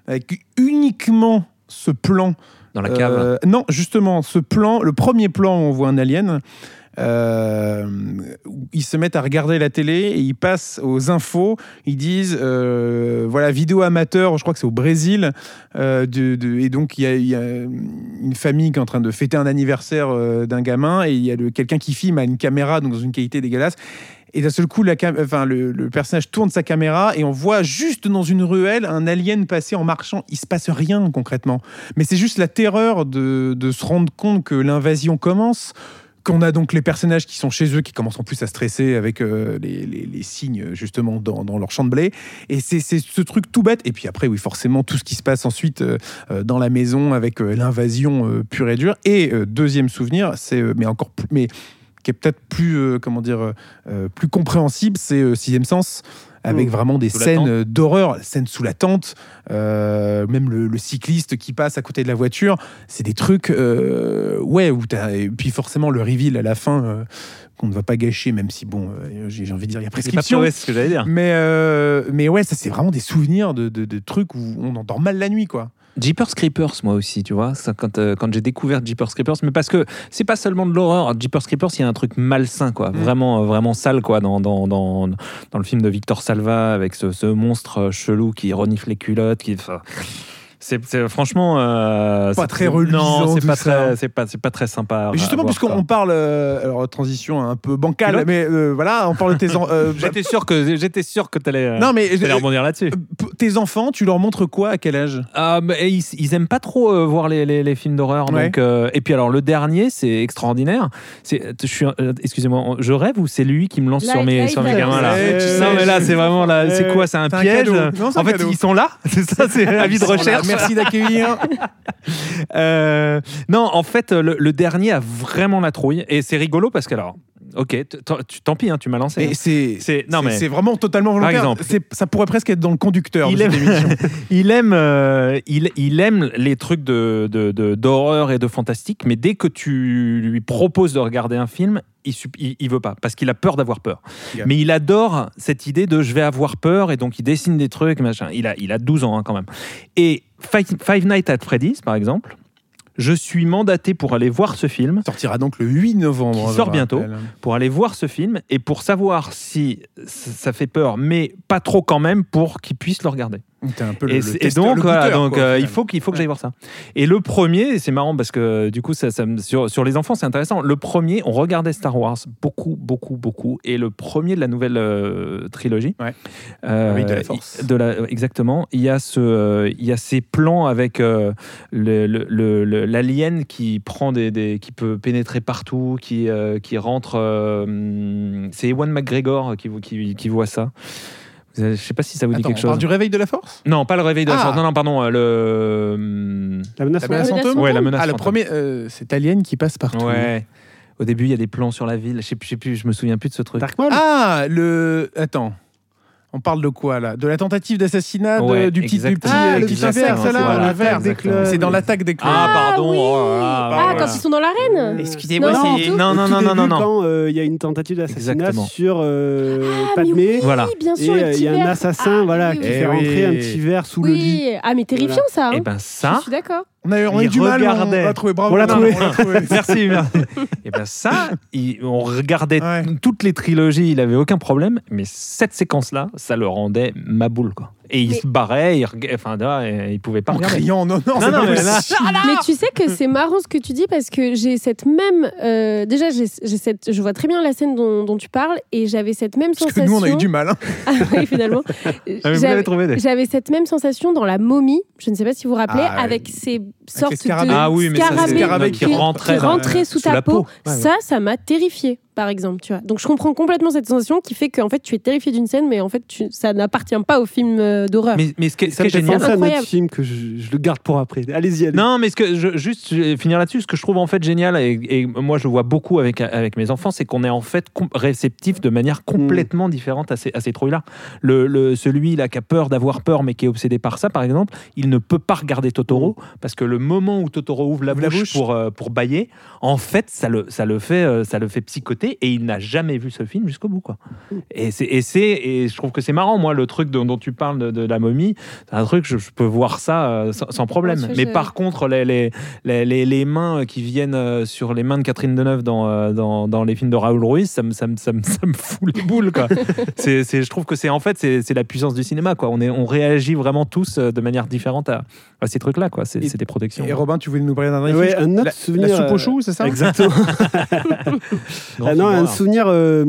avec uniquement ce plan. Dans la cave. Euh, non, justement, ce plan, le premier plan où on voit un alien. Euh, ils se mettent à regarder la télé et ils passent aux infos. Ils disent euh, voilà vidéo amateur, je crois que c'est au Brésil, euh, et donc il y, a, une famille qui est en train de fêter un anniversaire d'un gamin et il y a quelqu'un qui filme à une caméra donc dans une qualité dégueulasse. Et d'un seul coup, le, personnage tourne sa caméra et on voit juste dans une ruelle un alien passer en marchant. Il se passe rien concrètement. Mais c'est juste la terreur de se rendre compte que l'invasion commence. Qu'on a donc les personnages qui sont chez eux, qui commencent en plus à stresser avec euh, les, signes justement dans, leur champ de blé. Et c'est ce truc tout bête. Et puis après, oui, forcément, tout ce qui se passe ensuite euh, euh, dans la maison avec l'invasion pure et dure. Et deuxième souvenir, c'est mais encore plus, mais qui est peut-être plus, comment dire, plus compréhensible, c'est Sixième Sens, avec Mmh. vraiment des Sous scènes euh, d'horreur, scènes sous la tente, euh, même le, le cycliste qui passe à côté de la voiture, c'est des trucs, euh, ouais, où t'as, et puis forcément le reveal à la fin, euh, qu'on ne va pas gâcher, même si, bon, j'ai envie de dire, il y a C'est pas prescription. c'est ce que j'allais dire. Mais, mais ouais, ça c'est vraiment des souvenirs de, de- de trucs où on endort mal la nuit, quoi. Jeepers Creepers, moi aussi, tu vois, ça, quand, euh, quand j'ai découvert Jeepers Creepers, mais parce que c'est pas seulement de l'horreur. Jeepers Creepers, il y a un truc malsain, quoi, Mm. vraiment, euh, vraiment sale, quoi, dans, dans, dans, dans le film de Victor Salva avec ce, ce monstre euh, chelou qui renifle les culottes, qui. C'est franchement euh, Pas très reluisant, Non, c'est pas très, c'est pas, c'est pas très sympa. Mais justement, puisqu'on parle, euh, alors transition un peu bancale, Pilote mais euh, voilà, on parle de tes, en- euh, J'étais sûr que j'étais sûr que t'allais. euh, non mais t'allais euh, rebondir là-dessus. tes enfants, tu leur montres quoi à quel âge? Ah, ils, ils aiment pas trop euh, voir les, les- les films d'horreur. Ouais. Donc, euh, et puis alors le dernier, c'est extraordinaire. C'est, je suis, euh, excusez-moi, je rêve ou c'est lui qui me lance Là, sur mes, là, sur mes gamins là? Non mais là c'est vraiment là. C'est quoi? C'est un piège? En fait ils sont là. C'est ça. C'est avis de recherche. Merci d'accueillir. Euh, non, en fait, le, le dernier a vraiment la trouille et c'est rigolo parce que alors, ok, tant pis, hein, tu m'as lancé. Et c'est mais vraiment totalement Par volontaire. exemple. C'est- ça pourrait presque être dans le conducteur. il de aime, cette il aime, euh, il, il aime les trucs de, de- de- d'horreur et de fantastique, mais dès que tu lui proposes de regarder un film, il, il, il veut pas parce qu'il a peur d'avoir peur. Yeah. Mais il adore cette idée de je vais avoir peur et donc il dessine des trucs, machin. Il a, il a 12 ans hein, quand même. Et Five, Nights at Freddy's, par exemple, je suis mandaté pour aller voir ce film sortira donc le 8 novembre. Qui sort bientôt. pour aller voir ce film et pour savoir si ça fait peur, mais pas trop quand même pour qu'il puisse le regarder. Un peu le, Et, le donc, le voilà, goûteur, donc quoi, au euh, il faut qu'il faut que Ouais. j'aille voir ça. Et le premier, c'est marrant parce que du coup, ça, ça me- sur, sur les enfants, c'est intéressant. Le premier, on regardait Star Wars beaucoup, beaucoup, beaucoup. Et le premier de la nouvelle euh, trilogie, Ouais. euh, de la Force. de la- exactement, il y a ce, euh, il y a ces plans avec euh, l'alien qui prend des, des- qui peut pénétrer partout, qui, euh, qui rentre. euh, hum, c'est Ewan McGregor qui, qui, qui voit ça. Avez- Je sais pas si ça vous dit Attends, quelque on parle chose. du réveil de la force? Non, pas le réveil de la Ah. force. Non, non, pardon. euh, Le. La menace La menace fantôme? Ouais, la menace Ah, le fantôme. premier, euh, c'est Alien qui passe partout. Ouais. Au début, il y a des plans sur la ville. Je sais plus, je sais plus, je me souviens plus de ce truc. Dark Maul? Ah, le. Attends. On parle de quoi là? De la tentative d'assassinat Ouais, du petit, du petit, euh, Ah, le petit vert, ça là, vert. exactement. C'est dans l'attaque des clones. Ah, pardon. oui. oh Ah, voilà. quand ils sont dans l'arène Excusez-moi, Non, c'est- non, non, non, non, non, non. Quand euh, il y a une tentative d'assassinat sur euh, Ah, mais Padmé. oui, Voilà. bien sûr, euh, il petit y a un verre. assassin Ah, voilà, oui, qui oui. Eh fait rentrer un petit verre sous le lit. Oui, ah mais terrifiant Voilà. ça. hein. Eh ben Je ça, suis d'accord. On a, on a eu du mal, on l'a trouvé. Bravo. On l'a trouvé. merci, merci. Et ben ça, il- on regardait Ouais. toutes les trilogies, il avait aucun problème, mais cette séquence-là, ça le rendait ma boule quoi. Et il Mais- se barrait, il, reg- enfin, là, il pouvait pas En regarder. criant, non, non, Non, non, pas mais là-. Mais tu sais que c'est marrant ce que tu dis parce que j'ai cette même. euh, déjà, j'ai cette, je vois très bien la scène dont, dont tu parles et j'avais cette même Parce que sensation. nous, on a eu du mal. hein. Ah oui, finalement. Ah, J'avais- l'avez trouvé des- J'avais cette même sensation dans la momie, je ne sais pas si vous vous rappelez, Ah, avec ces sortes scarabées. de Ah oui, mais ça, qui qui rentrait qui sous, sous ta peau. peau. Ouais, ouais. Ça, ça m'a terrifié, par exemple, tu vois. Donc je comprends complètement cette sensation qui fait qu'en fait tu es terrifié d'une scène, mais en fait tu- ça n'appartient pas au film euh, d'horreur. Mais, mais ce qui est, ce Ça est fait génial, à un autre Incroyable. film que je, je le garde pour après. Allez-y, allez. Non, mais ce que je, juste je vais finir là-dessus, ce que je trouve en fait génial et, et moi je le vois beaucoup avec avec mes enfants, c'est qu'on est en fait réceptif de manière complètement différente à ces, à ces trouilles-là. Le, le- celui là qui a peur d'avoir peur mais qui est obsédé par ça, par exemple, il ne peut pas regarder Totoro parce que le moment où Totoro ouvre la Ouvre la bouche, bouche. pour euh, pour bailler, en fait ça le ça le fait euh, ça le fait psychoter et il n'a jamais vu ce film jusqu'au bout quoi. Et c'est et c'est et je trouve que c'est marrant moi le truc dont, dont tu parles de, de la momie, c'est un truc je, je peux voir ça euh, sans, sans problème. Mais je- par contre les, les, les, les, les mains qui viennent euh, sur les mains de Catherine Deneuve dans, euh, dans, dans les films de Raoul Ruiz, ça me, ça me, ça me, ça me fout les boules. Quoi. c'est, c'est, je trouve que c'est en fait c'est, c'est la puissance du cinéma. Quoi. On, est, on réagit vraiment tous de manière différente à, à ces trucs-là. Quoi. C'est, Et- c'est des protections. Et Robin, tu voulais nous parler d'un Ouais, film un autre la, souvenir, La soupe aux choux, c'est ça? Exactement. non, un souvenir euh,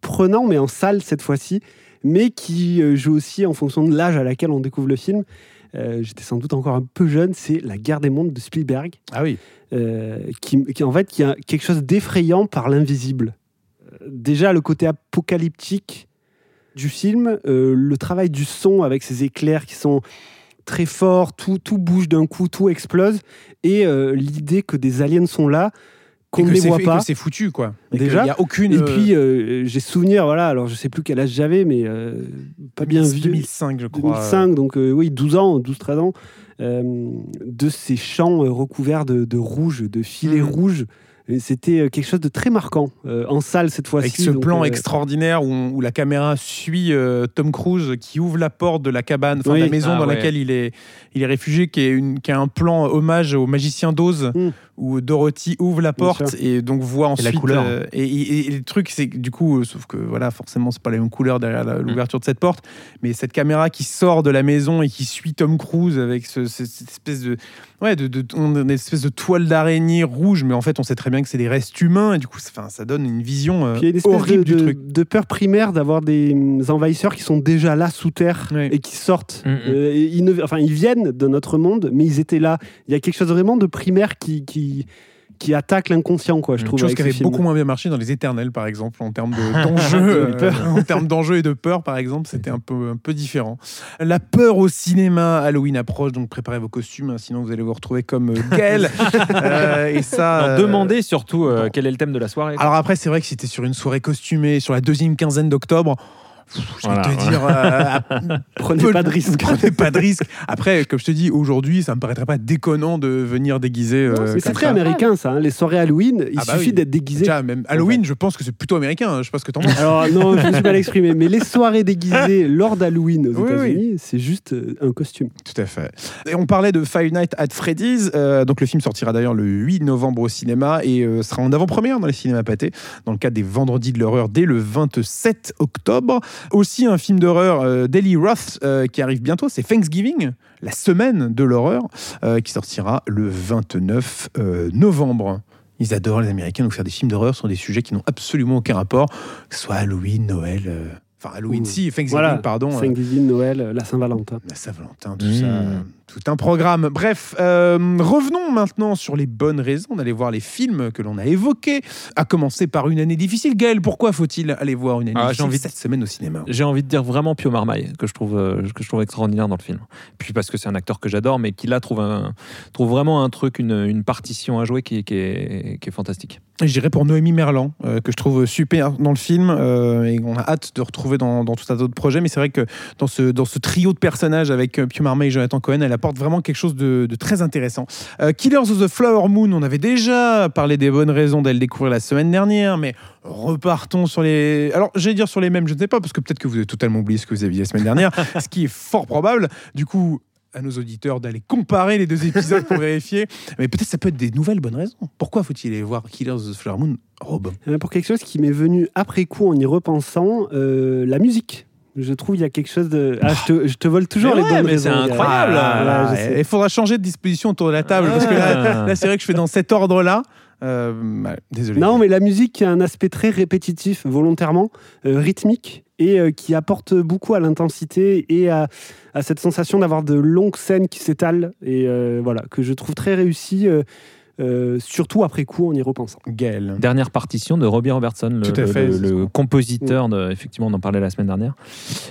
prenant, mais en salle cette fois-ci, mais qui euh, joue aussi en fonction de l'âge à laquelle on découvre le film. Euh, J'étais sans doute encore un peu jeune, c'est La guerre des mondes de Spielberg, Ah oui. euh, qui, qui, en fait qui a quelque chose d'effrayant par l'invisible. Déjà le côté apocalyptique du film, euh, le travail du son avec ces éclairs qui sont très forts, tout, tout bouge d'un coup, tout explose, et l'idée que des aliens sont là, qu'on ne les c'est- voit pas. c'est foutu, quoi. Et Déjà. Il n'y a aucune. Et euh, puis, euh, j'ai souvenir, voilà, alors je sais plus quel âge j'avais, mais euh, pas bien vieux. 2005, je crois. 2005, donc euh, oui, 12 ans, 12-13 ans, euh, de ces champs euh, recouverts de, de rouge, de filets Mhm. rouges, C'était euh, quelque chose de très marquant euh, en salle cette fois-ci. Avec ce donc, plan euh, extraordinaire où, on- où la caméra suit euh, Tom Cruise qui ouvre la porte de la cabane, enfin de la maison Ah, dans ouais. laquelle il est, il est réfugié, qui est, une, qui est un plan hommage au magicien d'Oz Mm. où Dorothy ouvre la porte et donc voit Et la ensuite. couleur. euh, et, et- et le truc, c'est que du coup, euh, sauf que voilà, forcément, c'est pas la même couleur derrière l'ouverture de cette porte, mais cette caméra qui sort de la maison et qui suit Tom Cruise avec ce- ce- cette espèce de. Ouais, de, de- on a une espèce de toile d'araignée rouge, mais en fait, on sait très bien que c'est des restes humains, et du coup, ça- enfin, ça donne une vision euh, Puis il y a une espèce horrible de, du de- truc. de peur primaire d'avoir des hum, envahisseurs qui sont déjà là sous terre et qui sortent. Mm, mm. Euh, et ils, ne- enfin, ils viennent de notre monde, mais ils étaient là. Il y a quelque chose vraiment de primaire qui, qui, qui attaque l'inconscient, quoi, je Une trouve. chose qui ce avait film. beaucoup moins bien marché dans les Éternels, par exemple, en termes de- d'enjeux, euh, en termes d'enjeux et de peur, par exemple, c'était un peu, un peu différent. La peur au cinéma, Halloween approche, donc préparez vos costumes, hein, sinon vous allez vous retrouver comme euh, Gaël. Euh, et ça. Euh, demandez surtout euh, bon. quel est le thème de la soirée. Alors après, c'est vrai que c'était sur une soirée costumée, sur la deuxième quinzaine d'octobre. Je vais Voilà, te dire, euh, Prenez peu- pas de risque. Prenez pas de risque. Après, comme je te dis, aujourd'hui, ça me paraîtrait pas déconnant de venir déguiser. euh, Mais c'est très ça. américain, ça. hein. Les soirées Halloween, il Ah bah suffit oui. d'être déguisé. Déjà, même Halloween, je pense que c'est plutôt américain. hein, Je sais pas ce que t'en penses. Alors non, je me suis mal exprimé, mais les soirées déguisées lors d'Halloween aux Oui, États-Unis, c'est juste euh, un costume. Tout à fait. Et on parlait de Five Nights at Freddy's. euh, donc le film sortira d'ailleurs le 8 novembre au cinéma et sera en avant-première dans les cinémas pâtés, dans le cadre des Vendredis de l'horreur dès le 27 octobre. Aussi un film d'horreur euh, d'Eli Roth euh, qui arrive bientôt, c'est Thanksgiving, la semaine de l'horreur, euh, qui sortira le 29 euh, novembre. Ils adorent les Américains donc faire des films d'horreur sur des sujets qui n'ont absolument aucun rapport, que ce soit Halloween, Noël. euh, Enfin, Halloween, Ouh. si, Thanksgiving, Voilà, pardon. Thanksgiving, Noël, la Saint-Valentin. la Saint-Valentin, tout Mmh. ça, euh, tout un programme. Bref, euh, revenons maintenant sur les bonnes raisons d'aller voir les films que l'on a évoqués. À commencer par une année difficile. Gaël, pourquoi faut-il aller voir une année Ah, difficile envie de- cette semaine au cinéma? J'ai envie de dire vraiment Pio Marmaille, que je trouve, euh, que je trouve extraordinaire dans le film. Puis parce que c'est un acteur que j'adore, mais qui là trouve, un, trouve vraiment un truc, une, une partition à jouer qui, est- qui est, qui est fantastique. Je dirais pour Noémie Merlan, euh, que je trouve super dans le film euh, et qu'on a hâte de retrouver dans, dans tout un tas d'autres projets. Mais c'est vrai que dans ce, dans ce trio de personnages avec Pio Marmaille et Jonathan Cohen, elle apporte vraiment quelque chose de, de très intéressant. Euh, Killers of the Flower Moon, on avait déjà parlé des bonnes raisons d'aller le découvrir la semaine dernière, mais repartons sur les. Alors, j'allais dire sur les mêmes, je ne sais pas, parce que peut-être que vous avez totalement oublié ce que vous aviez la semaine dernière, ce qui est fort probable. Du coup, à nos auditeurs d'aller comparer les deux épisodes pour vérifier. Mais peut-être ça peut être des nouvelles bonnes raisons. Pourquoi faut-il aller voir Killers of the Flower Moon Rob? Euh, Pour quelque chose qui m'est venu après coup en y repensant, euh, la musique. Je trouve il y a quelque chose de. Ah, je, te, je te vole toujours Mais les ouais, bonnes mais c'est incroyable. Ah, sais. il faudra changer de disposition autour de la table parce que là, Ah. là, c'est vrai que je fais dans cet ordre-là. Euh, ouais, désolé. Non, mais la musique a un aspect très répétitif, volontairement, euh, rythmique, et euh, qui apporte beaucoup à l'intensité et à, à cette sensation d'avoir de longues scènes qui s'étalent, et euh, voilà, que je trouve très réussi, euh, surtout après coup en y repensant. Gaël. Dernière partition de Robbie Robertson, le, Tout à fait, le- c'est le compositeur, de, effectivement, on en parlait la semaine dernière.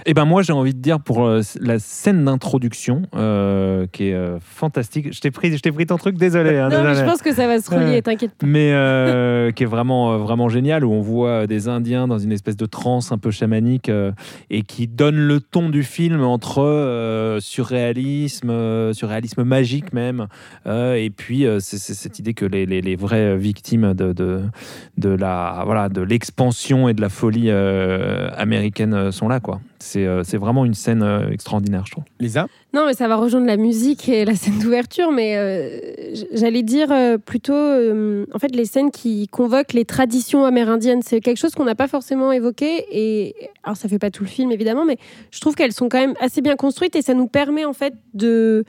Et ben moi, j'ai envie de dire pour euh, la scène d'introduction, euh, qui est euh, fantastique. Je t'ai pris, je t'ai pris ton truc, désolé. hein, Non, mais je pense que ça va se relier, t'inquiète pas. mais euh, qui est vraiment vraiment génial où on voit des Indiens dans une espèce de transe un peu chamanique euh, et qui donne le ton du film entre euh, surréalisme, euh, surréalisme magique même, euh, et puis euh, c'est c'est cette idée que les, les- les vraies victimes de, de, de la voilà de l'expansion et de la folie euh, américaine euh, sont là quoi. C'est euh, c'est vraiment une scène euh, extraordinaire je trouve. Lisa? Non, mais ça va rejoindre la musique et la scène d'ouverture, mais euh, j'allais dire euh, plutôt, euh, en fait, les scènes qui convoquent les traditions amérindiennes. C'est quelque chose qu'on n'a pas forcément évoqué, et alors ça fait pas tout le film évidemment, mais je trouve qu'elles sont quand même assez bien construites et ça nous permet en fait de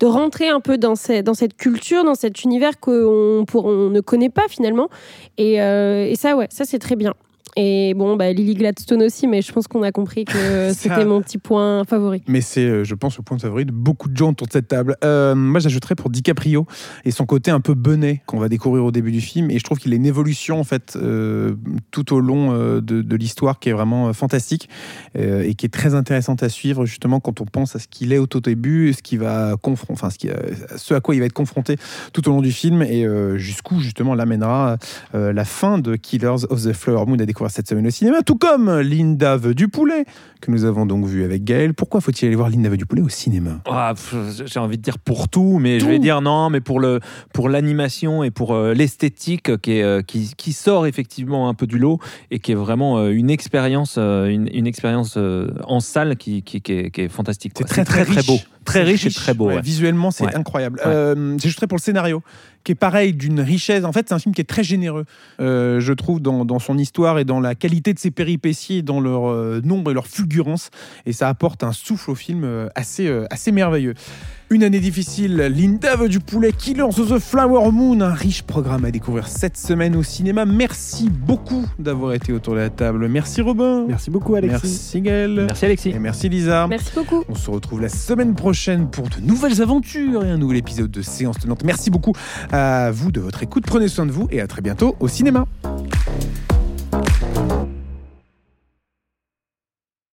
de rentrer un peu dans, dans cette culture, dans cet univers qu'on ne connaît pas finalement. Et, euh, et ça, ouais, ça c'est très bien. Et bon, bah, Lily Gladstone aussi, mais je pense qu'on a compris que c'était mon petit point favori. Mais c'est, euh, je pense, le point favori de beaucoup de gens autour de cette table. Euh, moi, j'ajouterais pour DiCaprio et son côté un peu benet qu'on va découvrir au début du film. Et je trouve qu'il a une évolution, en fait, euh, tout au long euh, de, de l'histoire qui est vraiment fantastique et qui est très intéressante à suivre, justement, quand on pense à ce qu'il est au tout début, ce, qui va confron- enfin, ce, qui, ce à quoi il va être confronté tout au long du film et jusqu'où, justement, l'amènera la fin de Killers of the Flower Moon à découvrir voir cette semaine au cinéma, tout comme Linda veut du poulet, que nous avons donc vu avec Gaël. Pourquoi faut-il aller voir Linda veut du poulet au cinéma? Ah, J'ai envie de dire pour tout, mais je vais dire non, mais pour le pour l'animation et pour euh, l'esthétique qui, est, euh, qui qui sort effectivement un peu du lot et qui est vraiment euh, une expérience une, une expérience en salle qui, qui, qui est, qui est fantastique. C'est très, très, très beau, très riche, et très beau. ouais, ouais. Visuellement, c'est Ouais. incroyable. Euh, J'ajouterais pour le scénario, qui est pareil, d'une richesse. En fait, c'est un film qui est très généreux, euh, je trouve, dans, dans son histoire et dans la qualité de ses péripéties, et dans leur euh, nombre et leur fulgurance. Et ça apporte un souffle au film euh, assez, assez merveilleux. Une année difficile, Linda veut du poulet, Killers of the Flower Moon, un riche programme à découvrir cette semaine au cinéma. Merci beaucoup d'avoir été autour de la table. Merci Robin. Merci beaucoup, Alexis. Merci Gaël. Merci Alexis. Et merci Lisa. Merci beaucoup. On se retrouve la semaine prochaine pour de nouvelles aventures et un nouvel épisode de Séance Tenante. Merci beaucoup à vous de votre écoute. Prenez soin de vous et à très bientôt au cinéma.